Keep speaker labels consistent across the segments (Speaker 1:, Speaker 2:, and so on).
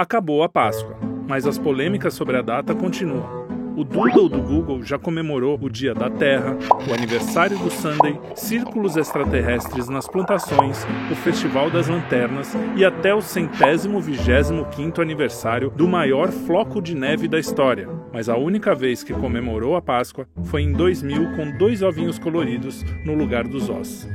Speaker 1: Acabou a Páscoa, mas as polêmicas sobre a data continuam. O Doodle do Google já comemorou o Dia da Terra, o aniversário do Sunday, círculos extraterrestres nas plantações, o Festival das Lanternas e até o centésimo vigésimo quinto aniversário do maior floco de neve da história. Mas a única vez que comemorou a Páscoa foi em 2000 com dois ovinhos coloridos no lugar dos ossos.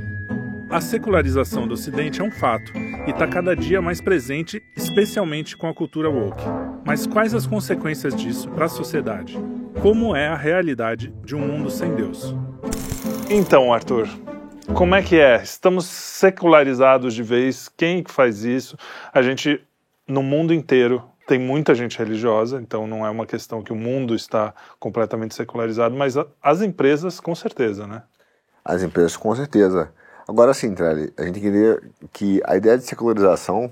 Speaker 1: A secularização do Ocidente é um fato e está cada dia mais presente, especialmente com a cultura woke. Mas quais as consequências disso para a sociedade? Como é a realidade de um mundo sem Deus? Então, Arthur, como é que é? Estamos secularizados de vez? Quem que faz isso? A gente, no mundo inteiro, tem muita gente religiosa, então não é uma questão que o mundo está completamente secularizado, mas as empresas, com certeza, né?
Speaker 2: As empresas, com certeza. Agora sim, Trelli, a gente queria que a ideia de secularização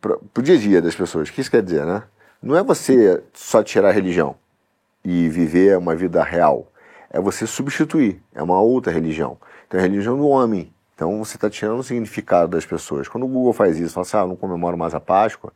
Speaker 2: para o dia a dia das pessoas, o que isso quer dizer, né? Não é você só tirar a religião e viver uma vida real. É você substituir, é uma outra religião. Então é a religião do homem. Então você está tirando o significado das pessoas. Quando o Google faz isso, fala assim, ah, não comemoro mais a Páscoa,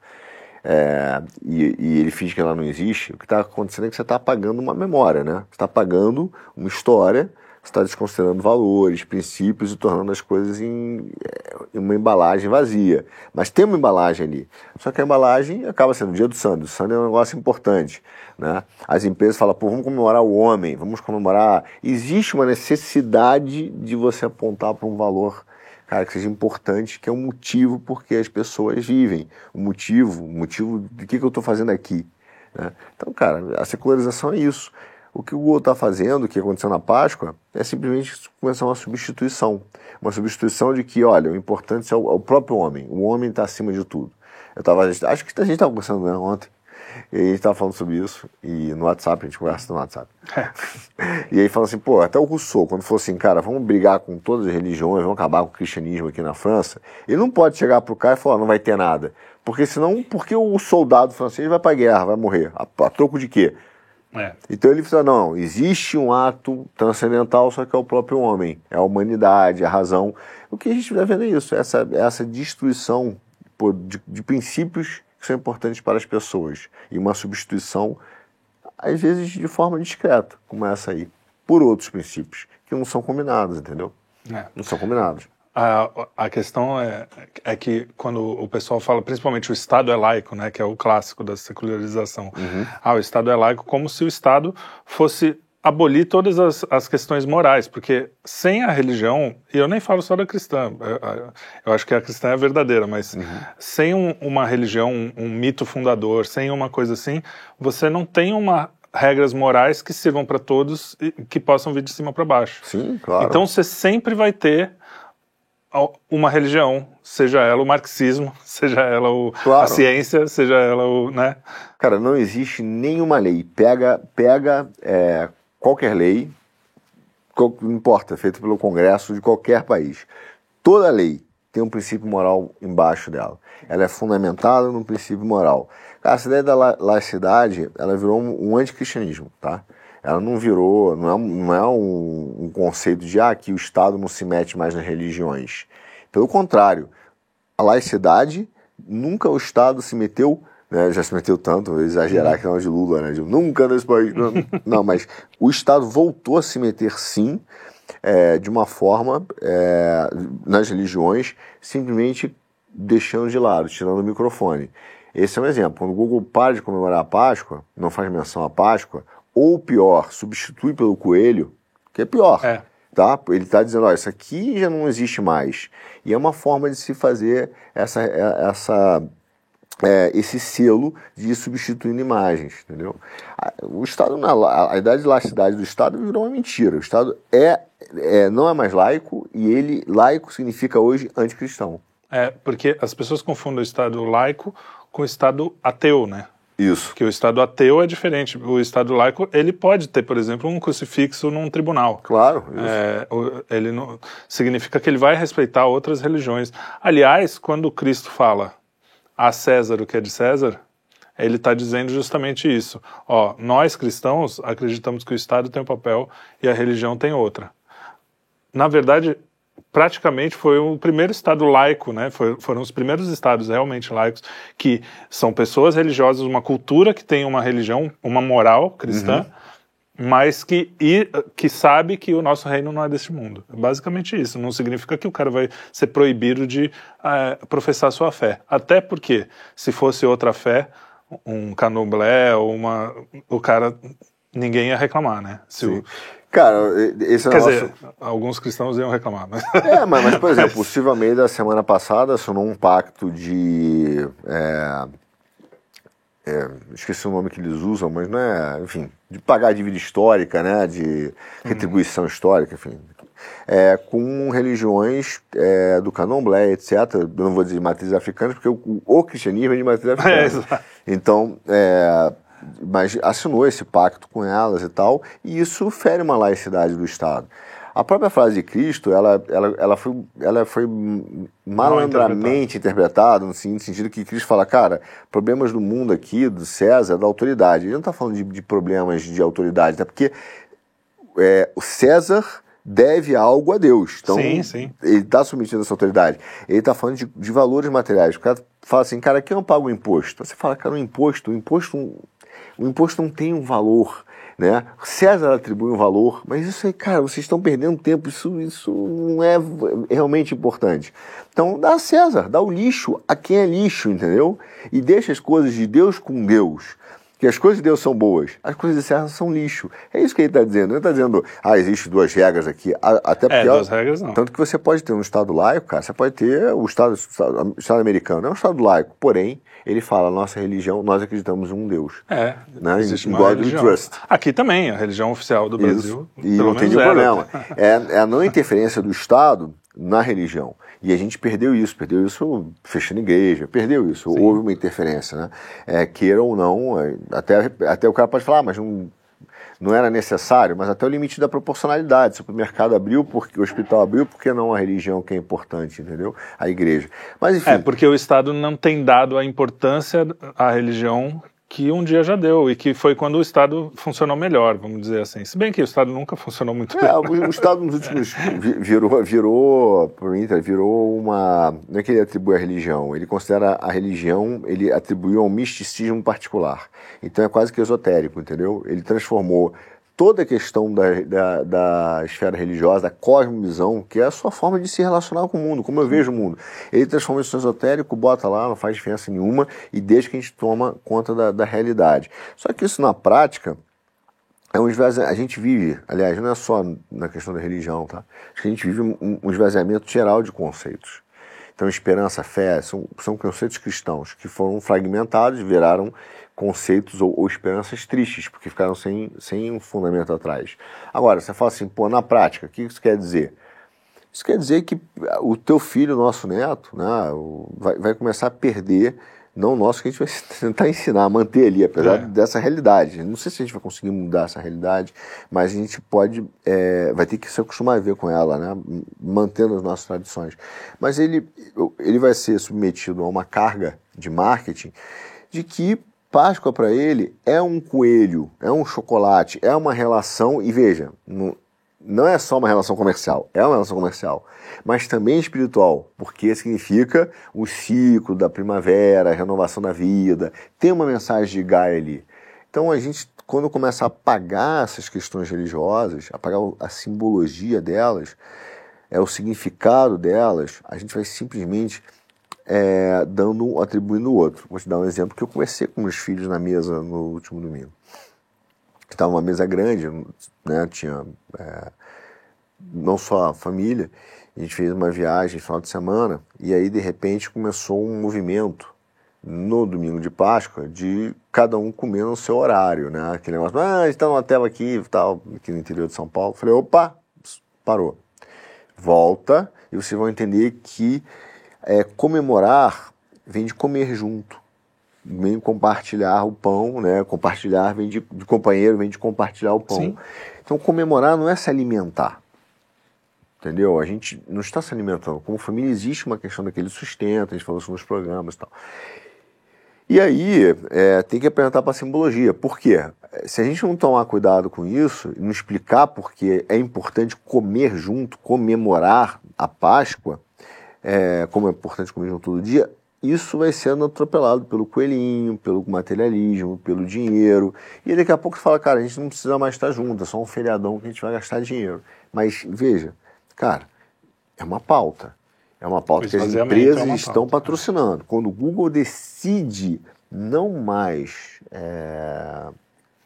Speaker 2: é, e, e, ele finge que ela não existe, o que está acontecendo é que você está apagando uma memória, né? Você está apagando uma história está desconsiderando valores, princípios e tornando as coisas em, eh, em, uma embalagem vazia. Mas tem uma embalagem ali. Só que a embalagem acaba sendo o dia do sangue. O sangue é um negócio importante. Né? As empresas falam, pô, vamos comemorar o homem, vamos comemorar. Existe uma necessidade de você apontar para um valor cara, que seja importante, que é um motivo porque as pessoas vivem. O motivo, o motivo de que, que eu estou fazendo aqui. Né? Então, cara, a secularização é isso. O que o Google está fazendo, o que aconteceu na Páscoa, é simplesmente começar uma substituição. Uma substituição de que, olha, o importante é o, é o próprio homem. O homem está acima de tudo. Eu tava, acho que a gente estava conversando né, ontem, e a gente estava falando sobre isso, e no WhatsApp, a gente conversa no WhatsApp. É. e aí fala assim, pô, até o Rousseau, quando falou assim, cara, vamos brigar com todas as religiões, vamos acabar com o cristianismo aqui na França, ele não pode chegar pro cara e falar, não vai ter nada. Porque senão, porque o soldado francês vai pra guerra, vai morrer? A, a troco de quê? É. Então ele fala, não, existe um ato transcendental, só que é o próprio homem, é a humanidade, a razão. O que a gente está vendo é isso, essa, essa destruição de, de princípios que são importantes para as pessoas e uma substituição, às vezes de forma discreta, como essa aí, por outros princípios que não são combinados, entendeu? É. Não são combinados.
Speaker 1: A, a questão é, é que quando o pessoal fala, principalmente o Estado é laico, né, que é o clássico da secularização. Uhum. Ah, o Estado é laico como se o Estado fosse abolir todas as, as questões morais, porque sem a religião, e eu nem falo só da cristã, eu, eu acho que a cristã é verdadeira, mas uhum. sem um, uma religião, um, um mito fundador, sem uma coisa assim, você não tem uma regras morais que sirvam para todos e que possam vir de cima para baixo.
Speaker 2: Sim, claro.
Speaker 1: Então você sempre vai ter uma religião, seja ela o marxismo, seja ela o, claro. a ciência, seja ela o, né?
Speaker 2: Cara, não existe nenhuma lei. Pega, pega é, qualquer lei, não importa, feita pelo Congresso de qualquer país. Toda lei tem um princípio moral embaixo dela. Ela é fundamentada num princípio moral. Cara, essa ideia da laicidade, ela virou um, um anticristianismo, tá? Ela não virou, não é, não é um, um, conceito de ah, que o Estado não se mete mais nas religiões. Pelo contrário, a laicidade, nunca o Estado se meteu, né, já se meteu tanto, vou exagerar que não é de Lula, né, de, nunca nesse país, não, não, mas o Estado voltou a se meter sim, é, de uma forma, é, nas religiões, simplesmente deixando de lado, tirando o microfone. Esse é um exemplo. Quando o Google para de comemorar a Páscoa, não faz menção à Páscoa, ou pior, substitui pelo coelho, que é pior. É. Tá? Ele está dizendo, olha, isso aqui já não existe mais. E é uma forma de se fazer essa, é, essa, é, esse selo de substituindo imagens, entendeu? O Estado, a, a idade de laxicidade do Estado virou uma mentira. O Estado é, é, não é mais laico e ele, laico significa hoje anticristão.
Speaker 1: É, porque as pessoas confundem o Estado laico com o Estado ateu, né?
Speaker 2: Isso.
Speaker 1: Que o Estado ateu é diferente. O Estado laico, ele pode ter, por exemplo, um crucifixo num tribunal.
Speaker 2: Claro.
Speaker 1: É, ele não, significa que ele vai respeitar outras religiões. Aliás, quando Cristo fala a César o que é de César, ele está dizendo justamente isso. Ó, nós cristãos acreditamos que o Estado tem um papel e a religião tem outra. Na verdade, praticamente foi o primeiro estado laico, né? Foi, foram os primeiros estados realmente laicos que são pessoas religiosas, uma cultura que tem uma religião, uma moral cristã. Uhum mas que, e, que sabe que o nosso reino não é deste mundo. É basicamente isso. Não significa que o cara vai ser proibido de é, professar sua fé. Até porque, se fosse outra fé, um canoblé ou uma. O cara. Ninguém ia reclamar, né? Se o,
Speaker 2: Cara, esse
Speaker 1: é Quer dizer, alguns cristãos iam reclamar, mas...
Speaker 2: É, mas, mas por exemplo, o Silvio Almeida, semana passada, assinou um pacto de... É, é, esqueci o nome que eles usam, mas não é, enfim, de pagar a dívida histórica, né, de retribuição uhum. histórica, enfim, é, com religiões é, do candomblé, etc. Eu não vou dizer matrizes africanas, porque o, o cristianismo é de matriz africana. É, então, é, mas assinou esse pacto com elas e tal, e isso fere uma laicidade do Estado. A própria frase de Cristo, ela, ela, ela, foi, ela foi malandramente interpretada, no sentido que Cristo fala, cara, problemas do mundo aqui, do César, da autoridade. Ele não está falando de, de, problemas de autoridade, até porque é, o César deve algo a Deus. Então,
Speaker 1: sim, sim.
Speaker 2: ele está submetido a essa autoridade. Ele está falando de, de, valores materiais. O cara fala assim, cara, aqui eu não pago imposto. Você fala, cara, o imposto, o imposto, o imposto não tem um valor né? César atribui um valor, mas isso aí, cara, vocês estão perdendo tempo, isso, isso não é realmente importante. Então dá a César, dá o lixo a quem é lixo, entendeu? E deixa as coisas de Deus com Deus. Que as coisas de Deus são boas, as coisas de César são lixo. É isso que ele está dizendo. Ele está dizendo, ah, existem duas regras aqui. Até
Speaker 1: porque. É, duas regras não.
Speaker 2: Tanto que você pode ter um Estado laico, cara, você pode ter o Estado, o Estado americano, é um Estado laico, porém, ele fala, nossa religião, nós acreditamos em um Deus.
Speaker 1: É,
Speaker 2: né? existe uma God religião. trust.
Speaker 1: Aqui também, a religião oficial do Brasil.
Speaker 2: Isso. E não tem nenhum problema. É, é a não interferência do Estado na religião. E a gente perdeu isso, perdeu isso fechando igreja, perdeu isso. Sim. Houve uma interferência, né? É, queira ou não, é, até, até o cara pode falar, ah, mas não não era necessário, mas até o limite da proporcionalidade. O supermercado abriu, porque o hospital abriu, porque não a religião que é importante, entendeu? A igreja. Mas enfim.
Speaker 1: É, porque o Estado não tem dado a importância à religião que um dia já deu e que foi quando o Estado funcionou melhor, vamos dizer assim. Se bem que o Estado nunca funcionou muito
Speaker 2: é, bem. O, o Estado nos últimos virou, virou, virou uma, não é que ele atribui a religião, ele considera a religião, ele atribuiu a um misticismo particular. Então é quase que esotérico, entendeu? Ele transformou toda a questão da, da, da, esfera religiosa, da cosmovisão, que é a sua forma de se relacionar com o mundo, como eu vejo o mundo. Ele transforma isso em esotérico, bota lá, não faz diferença nenhuma e deixa que a gente toma conta da, da realidade. Só que isso na prática é um esvaziamento. A gente vive, aliás, não é só na questão da religião, tá? A gente vive um, um esvaziamento geral de conceitos. Então, esperança, fé, são, são conceitos cristãos que foram fragmentados, viraram conceitos ou, ou, esperanças tristes, porque ficaram sem, sem um fundamento atrás. Agora, você fala assim, pô, na prática, o que isso quer dizer? Isso quer dizer que o teu filho, nosso neto, né, vai, vai começar a perder, não o nosso, que a gente vai tentar ensinar a manter ali, apesar é. dessa realidade. Não sei se a gente vai conseguir mudar essa realidade, mas a gente pode, é, vai ter que se acostumar a ver com ela, né, mantendo as nossas tradições. Mas ele, ele vai ser submetido a uma carga de marketing de que Páscoa para ele é um coelho, é um chocolate, é uma relação, e veja, não, é só uma relação comercial, é uma relação comercial, mas também espiritual, porque significa o ciclo da primavera, a renovação da vida, tem uma mensagem de Gaia ali. Então a gente, quando começa a apagar essas questões religiosas, apagar a simbologia delas, é o significado delas, a gente vai simplesmente é, dando, atribuindo o outro. Vou te dar um exemplo que eu conversei com meus filhos na mesa no último domingo. Estava uma mesa grande, né? Tinha é, não só a família, a gente fez uma viagem final de semana e aí de repente começou um movimento no domingo de Páscoa de cada um comer no seu horário, né? Aquele negócio, ah, a gente está numa tela aqui, tal, aqui no interior de São Paulo. Falei, opa, parou. Volta e vocês vão entender que é, comemorar vem de comer junto, vem compartilhar o pão, né? Compartilhar vem de, de companheiro, vem de compartilhar o pão. Sim. Então comemorar não é se alimentar. Entendeu? A gente não está se alimentando. Como família existe uma questão daquele sustento, a gente falou isso nos programas e tal. E aí é, tem que apresentar para a simbologia. Por quê? Se a gente não tomar cuidado com isso não explicar porque é importante comer junto, comemorar a Páscoa, é, como é importante comer junto todo dia, isso vai sendo atropelado pelo coelhinho, pelo materialismo, pelo dinheiro. E daqui a pouco você fala, cara, a gente não precisa mais estar junto, é só um feriadão que a gente vai gastar dinheiro. Mas veja, cara, é uma pauta. É uma pauta que as empresas é estão patrocinando. Quando o Google decide não mais é,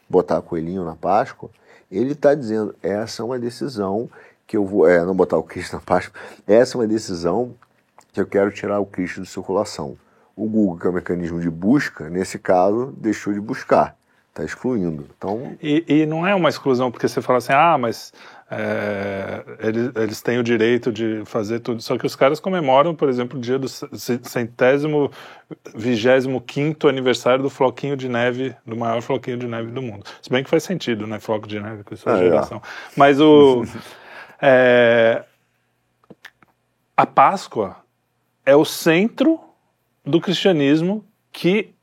Speaker 2: botar coelhinho na Páscoa, ele está dizendo, essa é uma decisão que eu vou, é, não botar o Cristo na Páscoa, essa é uma decisão eu quero tirar o Cristo de circulação. O Google, que é o mecanismo de busca, nesse caso, deixou de buscar, está excluindo. Então...
Speaker 1: E, e, não é uma exclusão porque você fala assim, ah, mas é, eles, eles têm o direito de fazer tudo. Só que os caras comemoram, por exemplo, o dia do centésimo, vigésimo quinto aniversário do floquinho de neve, do maior floquinho de neve do mundo. Se bem que faz sentido, né? Floco de neve com sua é, geração. É. Mas o... é, a Páscoa é o centro do cristianismo que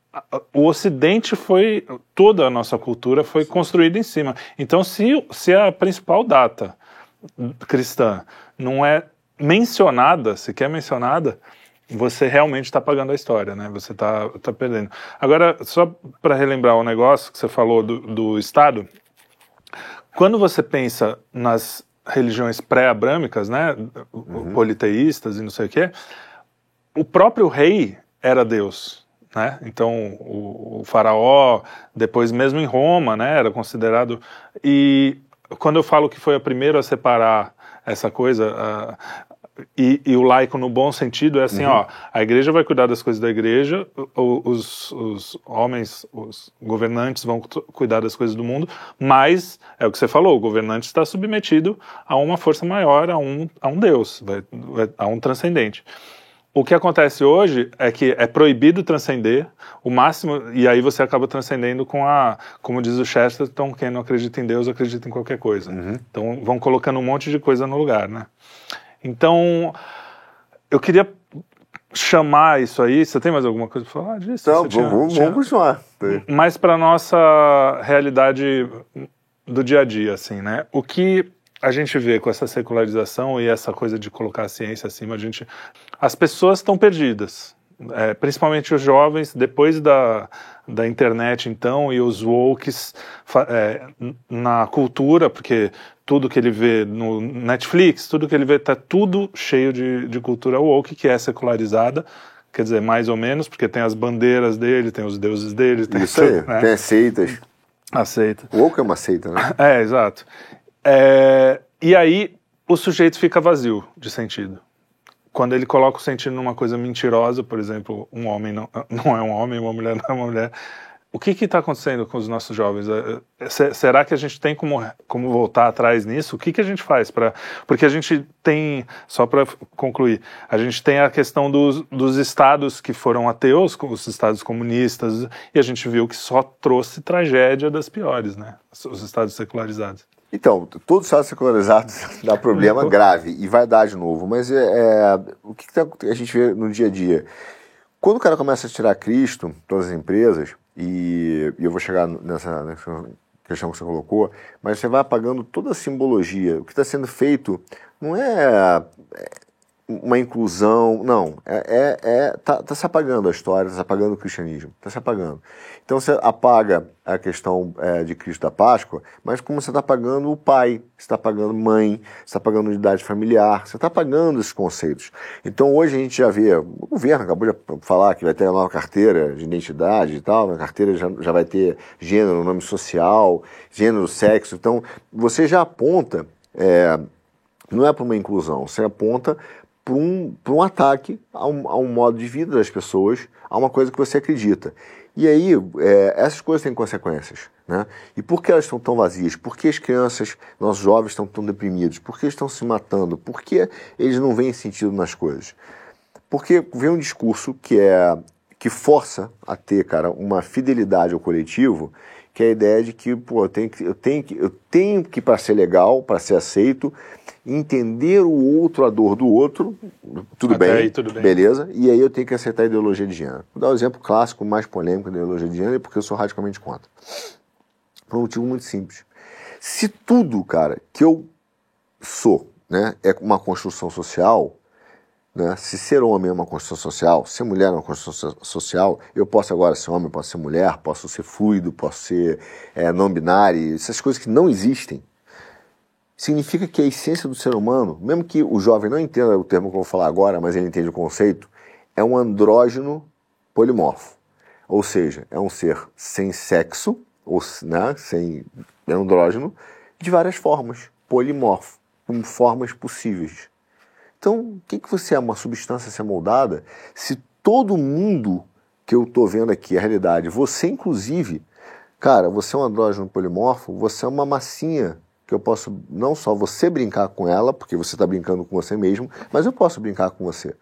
Speaker 1: o Ocidente foi toda a nossa cultura foi construída em cima. Então, se, se a principal data cristã não é mencionada, sequer mencionada, você realmente está pagando a história, né? Você está tá perdendo. Agora, só para relembrar o negócio que você falou do, do Estado, quando você pensa nas religiões pré-abrâmicas, né, uhum. politeístas e não sei o quê, o próprio rei era Deus. Né? Então, o, o, faraó, depois mesmo em Roma, né, era considerado. E quando eu falo que foi a primeira a separar essa coisa, uh, e, e, o laico no bom sentido é assim, uhum. ó, a igreja vai cuidar das coisas da igreja, os, os homens, os governantes vão cuidar das coisas do mundo, mas é o que você falou, o governante está submetido a uma força maior, a um, a um Deus, a um transcendente. O que acontece hoje é que é proibido transcender o máximo, e aí você acaba transcendendo com a, como diz o Chesterton, quem não acredita em Deus acredita em qualquer coisa. Uhum. Então vão colocando um monte de coisa no lugar, né? Então, eu queria chamar isso aí. Você tem mais alguma coisa para falar disso?
Speaker 2: Não, tinha, vamos, tinha... vamos continuar.
Speaker 1: Mais para nossa realidade do dia a dia, assim, né? O que a gente vê com essa secularização e essa coisa de colocar a ciência acima, a gente, as pessoas estão perdidas, é, principalmente os jovens, depois da, da internet, então, e os wokes é, na cultura, porque tudo que ele vê no Netflix, tudo que ele vê, está tudo cheio de, de cultura woke, que é secularizada, quer dizer, mais ou menos, porque tem as bandeiras dele, tem os deuses dele. Tem
Speaker 2: Isso aí, né? tem seitas.
Speaker 1: Aceita.
Speaker 2: O woke é uma seita, né?
Speaker 1: É, exato. É, e aí o sujeito fica vazio de sentido. Quando ele coloca o sentido numa coisa mentirosa, por exemplo, um homem não, não é um homem, uma mulher não é uma mulher, o que está acontecendo com os nossos jovens? É, é, será que a gente tem como, como voltar atrás nisso? O que, que a gente faz para. Porque a gente tem, só para concluir, a gente tem a questão dos, dos estados que foram ateus, os estados comunistas, e a gente viu que só trouxe tragédia das piores, né? Os estados secularizados.
Speaker 2: Então, todos os estados secularizados dá problema grave e vai dar de novo, mas é, é o que, que tá, a gente vê no dia a dia? Quando o cara começa a tirar Cristo, todas as empresas, e, e eu vou chegar nessa, nessa questão que você colocou, mas você vai apagando toda a simbologia. O que está sendo feito não é, é uma inclusão, não, é, é, é tá, tá, se apagando a história, está se apagando o cristianismo, está se apagando. Então você apaga a questão é, de Cristo da Páscoa, mas como você está apagando o pai, você está apagando mãe, você está apagando unidade familiar, você está apagando esses conceitos. Então hoje a gente já vê, o governo acabou de falar que vai ter a nova carteira de identidade e tal, na carteira já, já vai ter gênero, nome social, gênero, sexo, então você já aponta, é, não é para uma inclusão, você aponta para um, um ataque a um, a um modo de vida das pessoas, a uma coisa que você acredita. E aí, é, essas coisas têm consequências. Né? E por que elas estão tão vazias? Por que as crianças, nossos jovens estão tão deprimidos? Por que estão se matando? Por que eles não veem sentido nas coisas? Porque vem um discurso que é que força a ter, cara, uma fidelidade ao coletivo, que é a ideia de que, pô, eu tenho que, eu tenho que, eu tenho que para ser legal, para ser aceito, entender o outro, a dor do outro, tudo
Speaker 1: Até
Speaker 2: bem,
Speaker 1: aí, tudo bem.
Speaker 2: beleza, e aí eu tenho que aceitar a ideologia de gênero. Vou dar o um exemplo clássico, mais polêmico da ideologia de gênero, porque eu sou radicalmente contra. Por um motivo muito simples. Se tudo, cara, que eu sou, né, é uma construção social, né, se ser homem é uma construção social, ser mulher é uma construção social, eu posso agora ser homem, posso ser mulher, posso ser fluido, posso ser é, não binário, essas coisas que não existem, significa que a essência do ser humano, mesmo que o jovem não entenda o termo que eu vou falar agora, mas ele entende o conceito, é um andrógeno polimorfo. Ou seja, é um ser sem sexo, ou né, sem andrógeno, de várias formas, polimorfo, com formas possíveis. Então, o que, que você é uma substância a ser moldada se todo mundo que eu estou vendo aqui é a realidade, você inclusive, cara, você é um andrógeno polimorfo, você é uma massinha que eu posso não só você brincar com ela, porque você está brincando com você mesmo, mas eu posso brincar com você.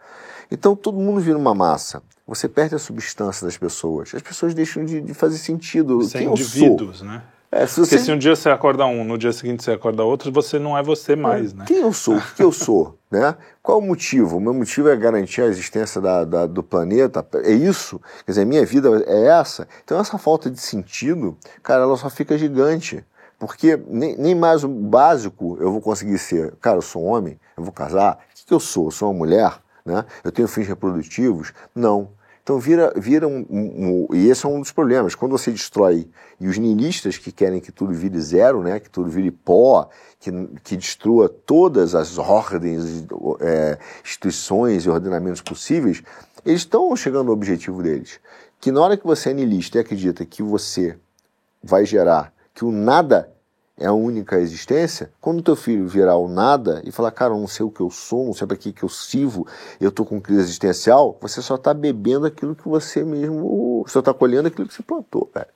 Speaker 2: Então todo mundo vira uma massa. Você perde a substância das pessoas. As pessoas deixam de, de fazer sentido.
Speaker 1: Sem
Speaker 2: Quem
Speaker 1: indivíduos, né?
Speaker 2: É, se
Speaker 1: Porque
Speaker 2: você...
Speaker 1: se um dia você acorda um, no dia seguinte você acorda outro, você não é você mais, né?
Speaker 2: Quem eu sou? O que eu sou? né? Qual o motivo? O meu motivo é garantir a existência da, da, do planeta. É isso? Quer dizer, minha vida é essa? Então essa falta de sentido, cara, ela só fica gigante. Porque nem, nem mais o básico eu vou conseguir ser. Cara, eu sou um homem, eu vou casar. O que, que eu sou? Eu sou uma mulher? Né? Eu tenho fins reprodutivos? Não. Então vira, vira um, um, um, E esse é um dos problemas. Quando você destrói. E os nihilistas que querem que tudo vire zero, né? que tudo vire pó, que, que destrua todas as ordens, é, instituições e ordenamentos possíveis, eles estão chegando ao objetivo deles. Que na hora que você é niilista e acredita que você vai gerar que o nada é a única existência, quando teu filho virar o nada e falar, cara, eu não sei o que eu sou, não sei para que, que eu sirvo, eu tô com crise existencial, você só tá bebendo aquilo que você mesmo, só tá colhendo aquilo que você plantou, cara.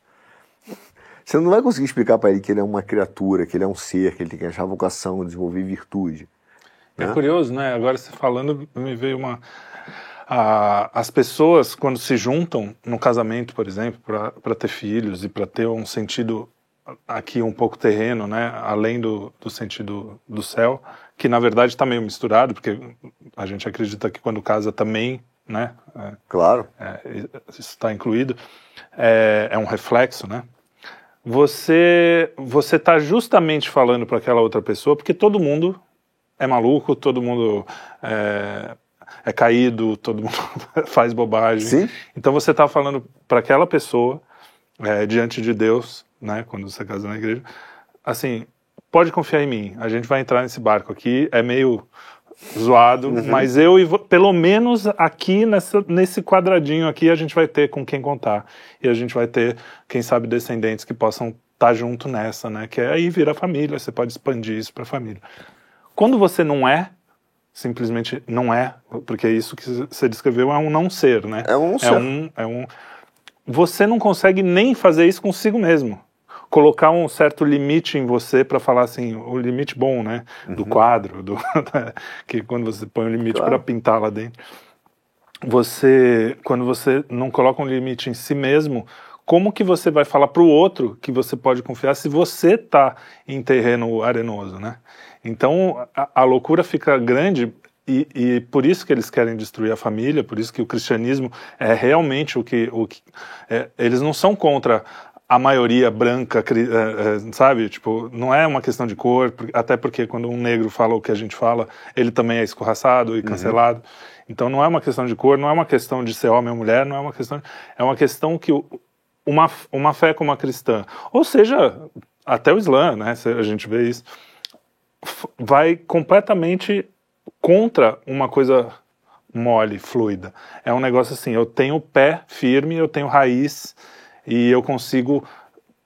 Speaker 2: Você não vai conseguir explicar para ele que ele é uma criatura, que ele é um ser, que ele tem que achar vocação, desenvolver virtude.
Speaker 1: É né? curioso, né? Agora você falando, me veio uma. as pessoas, quando se juntam no casamento, por exemplo, para ter filhos e para ter um sentido aqui um pouco terreno, né, além do, do sentido do céu, que na verdade está meio misturado, porque a gente acredita que quando casa também, né,
Speaker 2: é, claro,
Speaker 1: é, isso está incluído, é, é, um reflexo, né. Você você está justamente falando para aquela outra pessoa, porque todo mundo é maluco, todo mundo é, é caído, todo mundo faz bobagem.
Speaker 2: Sim.
Speaker 1: Então você está falando para aquela pessoa é, diante de Deus né, quando você casa na igreja, assim, pode confiar em mim, a gente vai entrar nesse barco aqui, é meio zoado, uhum. mas eu e pelo menos aqui nessa, nesse quadradinho aqui a gente vai ter com quem contar e a gente vai ter, quem sabe, descendentes que possam estar tá junto nessa, né? Que é aí vira família, você pode expandir isso para a família. Quando você não é, simplesmente não é, porque isso que você descreveu é um não ser, né?
Speaker 2: É um
Speaker 1: é
Speaker 2: ser.
Speaker 1: Um, é um, você não consegue nem fazer isso consigo mesmo colocar um certo limite em você para falar assim, o limite bom, né? Do uhum. quadro, do, que quando você põe um limite claro. para pintar lá dentro. Você, quando você não coloca um limite em si mesmo, como que você vai falar para o outro que você pode confiar se você está em terreno arenoso, né? Então a, a loucura fica grande e, e, por isso que eles querem destruir a família, por isso que o cristianismo é realmente o que, o que é, eles não são contra a maioria branca, eh, eh, sabe? Tipo, não é uma questão de cor, até porque quando um negro fala o que a gente fala, ele também é escorraçado e uhum. cancelado. Uhum. Então não é uma questão de cor, não é uma questão de ser homem ou mulher, não é uma questão. É uma questão que uma, uma fé como a cristã, ou seja, até o Islã, né? A gente vê isso, vai completamente contra uma coisa mole, fluida. É um negócio assim, eu tenho pé firme, eu tenho raiz e eu consigo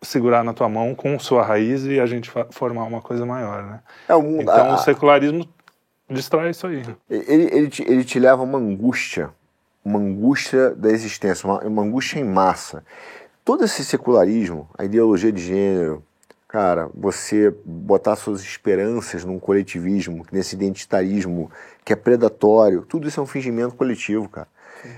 Speaker 1: segurar na tua mão com sua raiz e a gente formar uma coisa maior, né?
Speaker 2: É, o,
Speaker 1: então a, o secularismo destrói isso aí.
Speaker 2: Ele, ele, te, ele te leva a uma angústia, uma angústia da existência, uma, uma angústia em massa. Todo esse secularismo, a ideologia de gênero, cara, você botar suas esperanças num coletivismo, nesse identitarismo que é predatório, tudo isso é um fingimento coletivo, cara.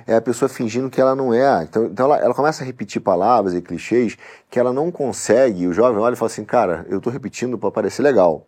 Speaker 2: É a pessoa fingindo que ela não é. Então, então ela, ela, começa a repetir palavras e clichês que ela não consegue. O jovem olha e fala assim, cara, eu estou repetindo para parecer legal.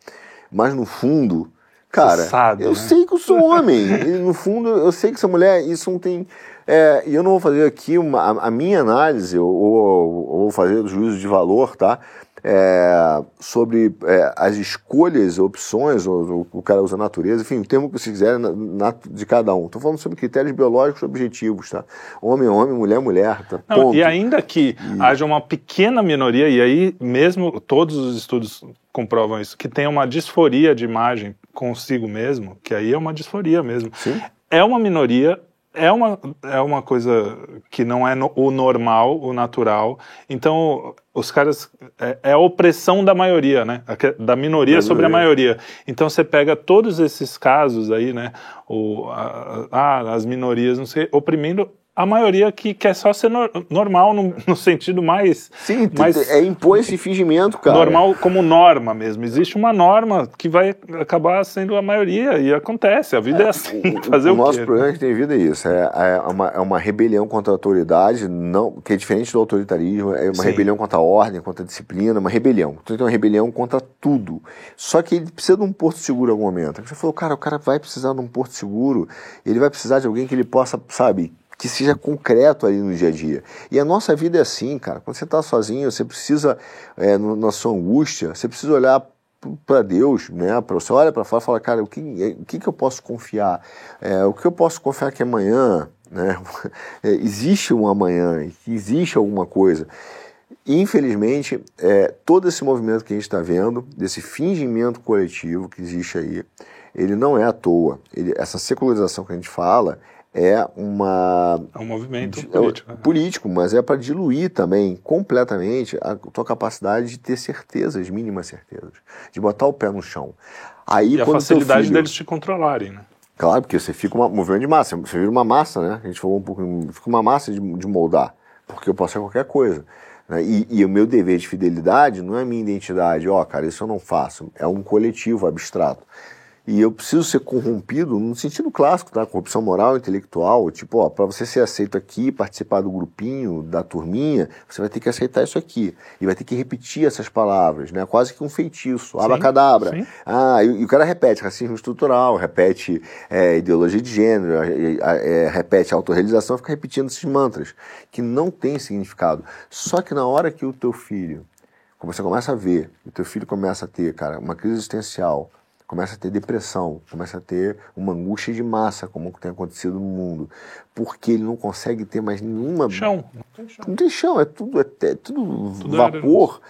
Speaker 2: Mas no fundo, cara, eu né? sei que eu sou homem. e, no fundo, eu sei que sou mulher. Isso não tem. É, e eu não vou fazer aqui uma, a, a minha análise, ou, ou, ou fazer o juízo de valor, tá? É, sobre é, as escolhas, opções, ou, o cara usa natureza, enfim, o termo que você quiser na, na, de cada um. Estou falando sobre critérios biológicos objetivos, tá? Homem, homem, mulher, mulher. Tá?
Speaker 1: Não, e ainda que e... haja uma pequena minoria, e aí mesmo todos os estudos comprovam isso, que tem uma disforia de imagem consigo mesmo, que aí é uma disforia mesmo.
Speaker 2: Sim.
Speaker 1: É uma minoria, é uma, é uma coisa que não é no, o normal, o natural. Então, os caras. É, é, a opressão da maioria, né? Da minoria sobre a maioria. Então, você pega todos esses casos aí, né? O, a, a, as minorias, não sei, oprimindo a maioria que quer só ser no, normal no, no, sentido mais.
Speaker 2: Sim, mais é impor esse fingimento, cara.
Speaker 1: Normal como norma mesmo. Existe uma norma que vai acabar sendo a maioria e acontece. A vida é, é assim.
Speaker 2: O, fazer o, o, nosso problema é que tem vida é isso. É, é, uma, é uma rebelião contra a autoridade, não, que é diferente do autoritarismo. É uma Sim. rebelião contra a ordem, contra a disciplina, uma rebelião. Então tem uma rebelião contra tudo. Só que ele precisa de um porto seguro em algum momento. Você falou, cara, o cara vai precisar de um porto seguro. Ele vai precisar de alguém que ele possa, sabe, que seja concreto ali no dia a dia. E a nossa vida é assim, cara. Quando você está sozinho, você precisa, é, no, na sua angústia, você precisa olhar para Deus, né? Pra, você olha para fora e fala, cara, o que, o que, que eu posso confiar? É, o que eu posso confiar que amanhã, né? É, existe um amanhã, existe alguma coisa. Infelizmente, é, todo esse movimento que a gente está vendo, desse fingimento coletivo que existe aí, ele não é à toa. Ele, essa secularização que a gente fala, é uma
Speaker 1: é um movimento político,
Speaker 2: é, político mas é para diluir também completamente a tua capacidade de ter certezas, mínimas certezas, de botar o pé no chão.
Speaker 1: Aí e a facilidade filho, deles te controlarem, né?
Speaker 2: Claro, porque você fica um movimento de massa, você vira uma massa, né? A gente falou um pouco, fica uma massa de, de moldar, porque eu posso ser qualquer coisa. Né? E, e, o meu dever de fidelidade não é a minha identidade, ó, oh, cara, isso eu não faço, é um coletivo abstrato. E eu preciso ser corrompido no sentido clássico, tá? Corrupção moral, intelectual. Tipo, ó, para você ser aceito aqui, participar do grupinho, da turminha, você vai ter que aceitar isso aqui. E vai ter que repetir essas palavras, né? Quase que um feitiço. Abacadabra. Sim. Ah, e, e, o cara repete racismo estrutural, repete é, ideologia de gênero, é, é, repete autorrealização, fica repetindo esses mantras, que não tem significado. Só que na hora que o teu filho, você começa a ver, o teu filho começa a ter, cara, uma crise existencial, começa a ter depressão, começa a ter uma angústia de massa, como tem acontecido no mundo, porque ele não consegue ter mais nenhuma.
Speaker 1: Chão. Não
Speaker 2: tem chão. Não tem chão, é tudo, é, é tudo, tudo vapor.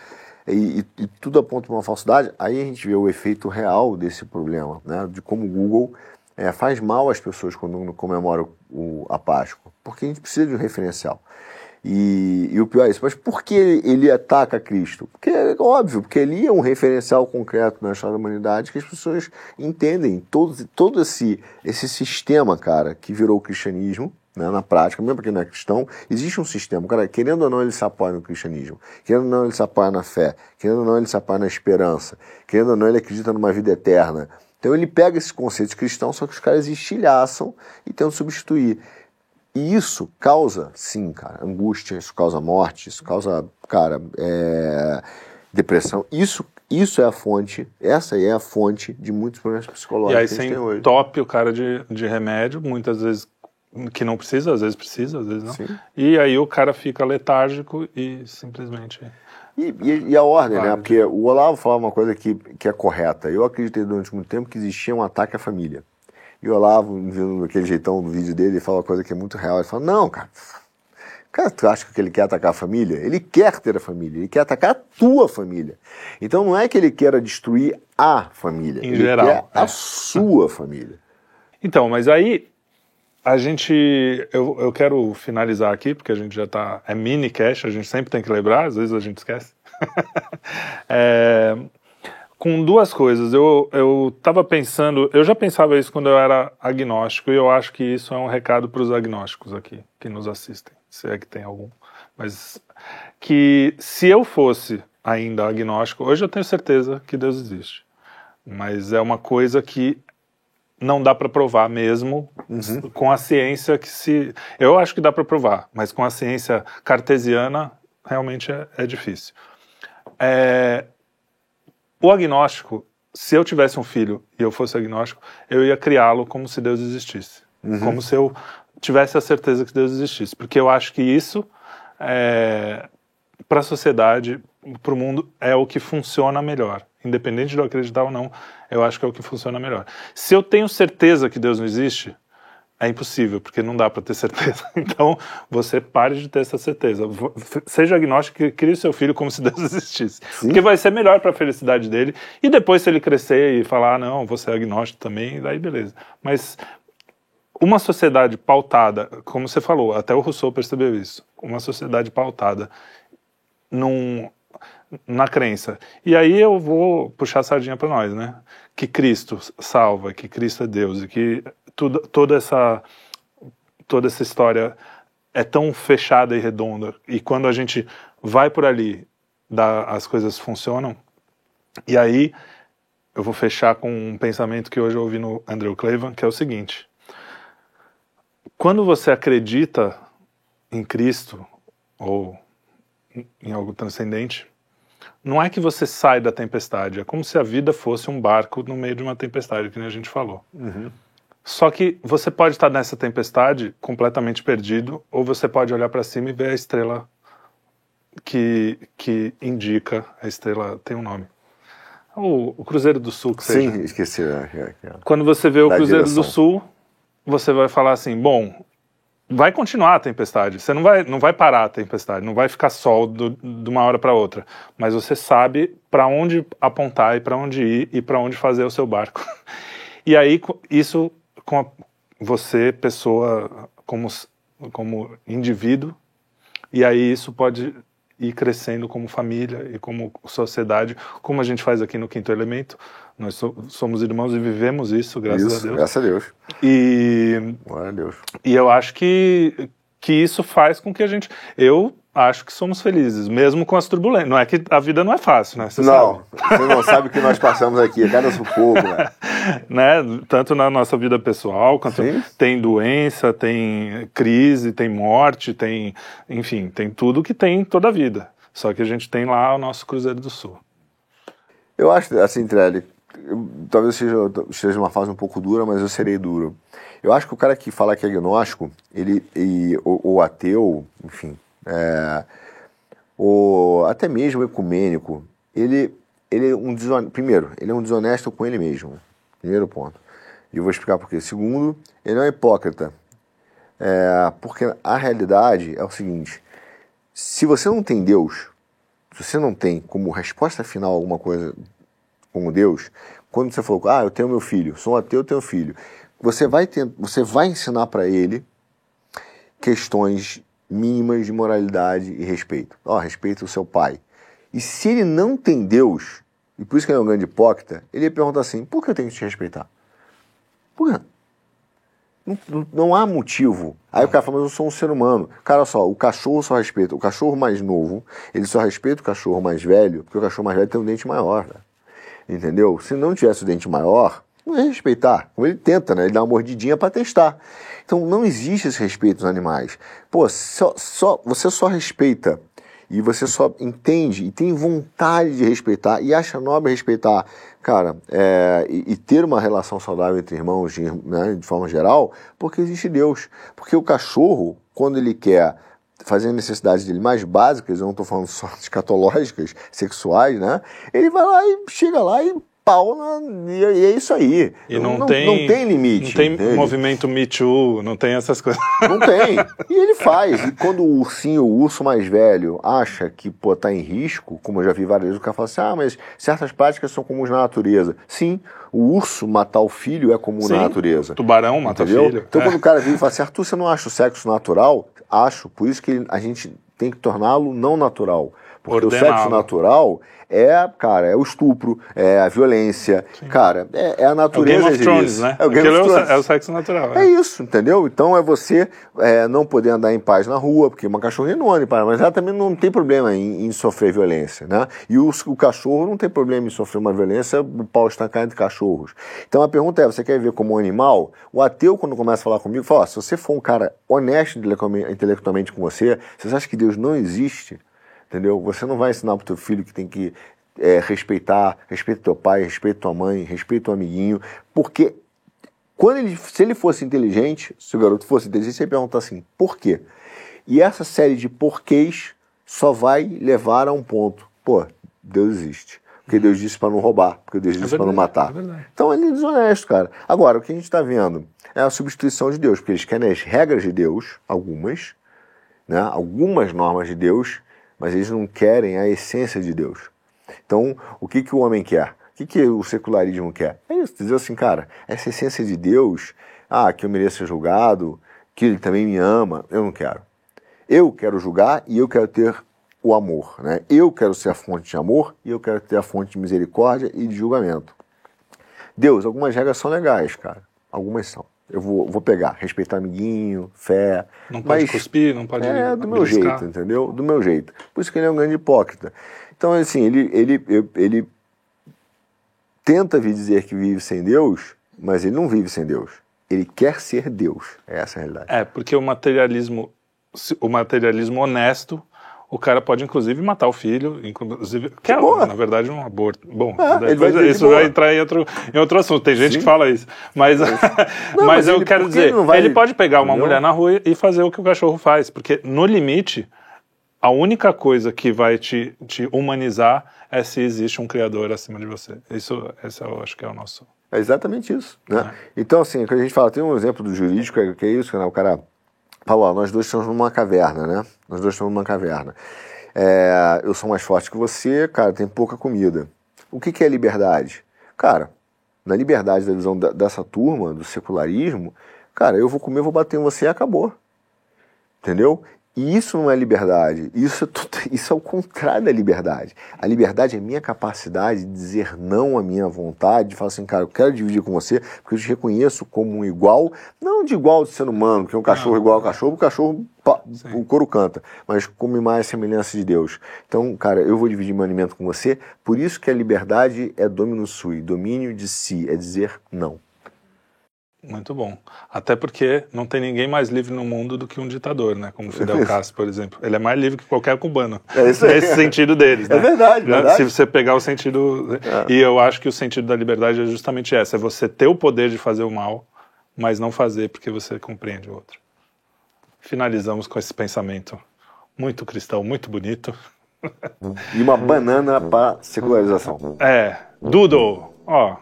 Speaker 2: E, e, e, tudo aponta para uma falsidade, aí a gente vê o efeito real desse problema, né? de como o Google é, faz mal às pessoas quando comemoram o, a Páscoa, porque a gente precisa de um referencial. E, e, o pior é isso. Mas por que ele ataca Cristo? Porque é óbvio, porque ele é um referencial concreto na história da humanidade que as pessoas entendem todo, todo esse, esse sistema, cara, que virou o cristianismo. Né, na prática, mesmo porque não é cristão, existe um sistema. Cara, querendo ou não, ele se apoia no cristianismo. Querendo ou não, ele se apoia na fé. Querendo ou não, ele se apoia na esperança. Querendo ou não, ele acredita numa vida eterna. Então ele pega esses conceitos cristãos, só que os caras estilhaçam e tentam substituir. E isso causa, sim, cara, angústia, isso causa morte, isso causa, cara, é, depressão. Isso, isso é a fonte, essa é a fonte de muitos problemas psicológicos
Speaker 1: e aí, hoje. top o cara de, de remédio, muitas vezes que não precisa, às vezes precisa, às vezes não. Sim. E aí o cara fica letárgico e simplesmente...
Speaker 2: E, e, e a ordem, né? Porque o Olavo falava uma coisa que, que é correta. Eu acreditei durante muito tempo que existia um ataque à família. E o Olavo, vendo aquele jeitão no vídeo dele, ele fala uma coisa que é muito real. Ele fala: Não, cara, cara, tu acha que ele quer atacar a família? Ele quer ter a família, ele quer atacar a tua família. Então não é que ele queira destruir a família,
Speaker 1: em
Speaker 2: ele
Speaker 1: geral,
Speaker 2: quer a é. sua família.
Speaker 1: Então, mas aí a gente. Eu, eu quero finalizar aqui, porque a gente já está. É mini cash, a gente sempre tem que lembrar, às vezes a gente esquece. é, com duas coisas. Eu eu estava pensando, eu já pensava isso quando eu era agnóstico e eu acho que isso é um recado para os agnósticos aqui que nos assistem, se é que tem algum. Mas que se eu fosse ainda agnóstico, hoje eu tenho certeza que Deus existe. Mas é uma coisa que não dá para provar mesmo
Speaker 2: Uhum.
Speaker 1: com a ciência que se. Eu acho que dá para provar, mas com a ciência cartesiana realmente é, é difícil. É, o agnóstico, se eu tivesse um filho e eu fosse agnóstico, eu ia criá-lo como se Deus existisse. Como se eu tivesse a certeza que Deus existisse. Porque eu acho que isso, para a sociedade, para o mundo, é o que funciona melhor. Independente de eu acreditar ou não, eu acho que é o que funciona melhor. Se eu tenho certeza que Deus não existe, é impossível, porque não dá para ter certeza. Então, você pare de ter essa certeza. Seja agnóstico e crie seu filho como se Deus existisse. Porque vai ser melhor para a felicidade dele. E depois, se ele crescer e falar, ah, não, você é agnóstico também, daí beleza. Mas uma sociedade pautada, como você falou, até o Rousseau percebeu isso, uma sociedade pautada num, na crença. E aí eu vou puxar a sardinha para nós, né? Que Cristo salva, que Cristo é Deus e que tudo, toda essa toda essa história é tão fechada e redonda e quando a gente vai por ali, dá, as coisas funcionam. E aí eu vou fechar com um pensamento que hoje eu ouvi no Andrew Cleveland, que é o seguinte: quando você acredita em Cristo ou em algo transcendente, não é que você sai da tempestade, é como se a vida fosse um barco no meio de uma tempestade, que nem a gente falou. Só que você pode estar nessa tempestade completamente perdido, ou você pode olhar para cima e ver a estrela que, que indica, a estrela tem um nome. O, o Cruzeiro do Sul, que seja.
Speaker 2: Sim, esqueci. é, é, é.
Speaker 1: Quando você vê o Cruzeiro
Speaker 2: direção.
Speaker 1: do Sul, você vai falar assim: bom, vai continuar a tempestade. Você não vai, não vai parar a tempestade, não vai ficar sol do- de uma hora para outra. Mas você sabe para onde apontar e para onde ir e para onde fazer o seu barco. E aí, isso com a- você, pessoa, como, como indivíduo, e aí isso pode ir crescendo como família e como sociedade, como a gente faz aqui no Quinto Elemento. Nós so- somos irmãos e vivemos isso, graças
Speaker 2: Isso,
Speaker 1: a Deus.
Speaker 2: graças a Deus.
Speaker 1: E,
Speaker 2: Glória a Deus.
Speaker 1: e eu acho que, que isso faz com que a gente. Eu acho que somos felizes, mesmo com as turbulências. Não é que a vida não é fácil, né? Você
Speaker 2: não, você não sabe o que nós passamos aqui, cada sufoco, né?
Speaker 1: sabe, né? Tanto na nossa vida pessoal, quanto
Speaker 2: Sim.
Speaker 1: tem doença, tem crise, tem morte, tem. Enfim, tem tudo que tem em toda a vida. Só que a gente tem lá o nosso Cruzeiro do Sul.
Speaker 2: Eu acho, assim, Trelli, eu- talvez seja, esteja uma fase um pouco dura, mas eu serei duro. Eu acho que o cara que fala que é agnóstico, ele, e, ou, ou ateu, enfim, é, ou até mesmo ecumênico, ele, ele é um desonesto, primeiro, ele é um desonesto com ele mesmo, primeiro ponto. E eu vou explicar por quê. Segundo, ele não é hipócrita, é, porque a realidade é o seguinte, se você não tem Deus, se você não tem como resposta final alguma coisa como Deus, quando você falou, ah, eu tenho meu filho, sou um ateu, eu tenho filho, você vai, ter, você vai ensinar para ele questões mínimas de moralidade e respeito. Ó, respeita o seu pai. E se ele não tem Deus, e por isso que ele é um grande hipócrita, ele ia perguntar assim, por que eu tenho que te respeitar? Por quê? Não, não- não há motivo. Aí o cara fala, mas eu sou um ser humano. Cara, só, o cachorro só respeita. O cachorro mais novo, ele só respeita o cachorro mais velho, porque o cachorro mais velho tem um dente maior. né? Entendeu? Se não tivesse o dente maior, não ia respeitar. Como ele tenta, né? Ele dá uma mordidinha para testar. Então não existe esse respeito aos animais. Pô, só, só, você só respeita e você só entende e tem vontade de respeitar e acha nobre respeitar, cara, é, e, e ter uma relação saudável entre irmãos, de, né, de forma geral, porque existe Deus. Porque o cachorro, quando ele quer fazer as necessidades dele mais básicas, eu não estou falando só escatológicas, sexuais, né? Ele vai lá e chega lá e pau na, e, é isso aí.
Speaker 1: E não,
Speaker 2: não,
Speaker 1: tem,
Speaker 2: não tem limite.
Speaker 1: Não tem
Speaker 2: entende?
Speaker 1: movimento Me Too, não tem essas coisas.
Speaker 2: Não tem. E ele faz. E quando o ursinho, o urso mais velho, acha que pô, tá em risco, como eu já vi várias vezes, o cara fala assim: ah, mas certas práticas são comuns na natureza. Sim, o urso matar o filho é comum
Speaker 1: Sim,
Speaker 2: na natureza.
Speaker 1: Tubarão mata
Speaker 2: Entendeu?
Speaker 1: filho.
Speaker 2: Então
Speaker 1: É.
Speaker 2: quando o cara vem e fala assim, Arthur, você não acha o sexo natural? Acho. Por isso que a gente tem que torná-lo não natural. Porque o sexo natural é, cara, é o estupro, é a violência, Sim. cara, é, é, a natureza. É o
Speaker 1: Game of Thrones, né?
Speaker 2: É o, Game
Speaker 1: of Thrones. é o sexo natural.
Speaker 2: É, é isso, entendeu? Então é você é, não poder andar em paz na rua, porque uma cachorrinha não anda em paz, mas ela também não tem problema em, em sofrer violência, né? E o, o, cachorro não tem problema em sofrer uma violência, o pau estancar entre cachorros. Então a pergunta é, você quer ver como um animal? O ateu, quando começa a falar comigo, fala, se você for um cara honesto intelectualmente com você, você acha que Deus não existe? Entendeu? Você não vai ensinar para o teu filho que tem que é, respeitar, respeita teu pai, respeita tua mãe, respeita o amiguinho, porque quando ele, se ele fosse inteligente, se o garoto fosse inteligente, você ia perguntar assim, por quê? E essa série de porquês só vai levar a um ponto. Pô, Deus existe. Porque Deus disse para não roubar, porque Deus é disse é para não matar. É então ele é desonesto, cara. Agora, o que a gente está vendo é a substituição de Deus, porque eles querem as regras de Deus, algumas, né, algumas normas de Deus, mas eles não querem a essência de Deus. Então, o que, que o homem quer? O que, que o secularismo quer? É isso, dizer assim, cara, essa essência de Deus, ah, que eu mereço ser julgado, que ele também me ama, eu não quero. Eu quero julgar e eu quero ter o amor, né? Eu quero ser a fonte de amor e eu quero ter a fonte de misericórdia e de julgamento. Deus, algumas regras são legais, cara. Algumas são eu vou, vou pegar, respeitar amiguinho, fé.
Speaker 1: Não pode mas, cuspir, não pode.
Speaker 2: É, do meu jeito, entendeu? Do meu jeito. Por isso que ele é um grande hipócrita. Então, assim, ele, ele, ele tenta vir dizer que vive sem Deus, mas ele não vive sem Deus. Ele quer ser Deus. É essa a realidade.
Speaker 1: É, porque o materialismo, o materialismo honesto o cara pode, inclusive, matar o filho, inclusive. Que é, na verdade, um aborto. Bom, é, vai isso vai entrar em outro, em outro assunto. Tem gente Sim. que fala isso. Mas, não, mas, mas eu ele, quero dizer, ele, vai... ele, pode pegar uma Entendeu? mulher na rua e fazer o que o cachorro faz. Porque, no limite, a única coisa que vai te, te humanizar é se existe um criador acima de você. Isso, esse eu acho que é o nosso.
Speaker 2: É exatamente isso. Né? É. Então, assim, quando a gente fala, tem um exemplo do jurídico, que é isso, né? o cara Paulo, nós dois estamos numa caverna, né? Nós dois estamos numa caverna. É, eu sou mais forte que você, cara, tem pouca comida. O que, que é liberdade? Cara, na liberdade da visão da, dessa turma, do secularismo, cara, eu vou comer, vou bater em você e acabou. Entendeu? E isso não é liberdade, isso é, tudo, isso é o contrário da liberdade. A liberdade é a minha capacidade de dizer não à minha vontade, de falar assim, cara, eu quero dividir com você, porque eu te reconheço como um igual, não de igual de ser humano, que é um cachorro igual ao cachorro, o cachorro, o couro canta, mas como imagem e semelhança de Deus. Então, cara, eu vou dividir meu alimento com você, por isso que a liberdade é domínio sui, domínio de si, é dizer não.
Speaker 1: Muito bom. Até porque não tem ninguém mais livre no mundo do que um ditador, né? Como Fidel Castro, por exemplo. Ele é mais livre que qualquer cubano.
Speaker 2: É isso aí.
Speaker 1: Nesse sentido deles, é
Speaker 2: né? É verdade, verdade.
Speaker 1: Se você pegar o sentido... É. E eu acho que o sentido da liberdade é justamente essa. É você ter o poder de fazer o mal, mas não fazer porque você compreende o outro. Finalizamos com esse pensamento muito cristão, muito bonito.
Speaker 2: E uma banana para secularização.
Speaker 1: É. Dudo, ó...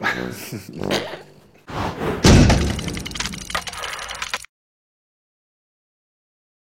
Speaker 1: Yeah.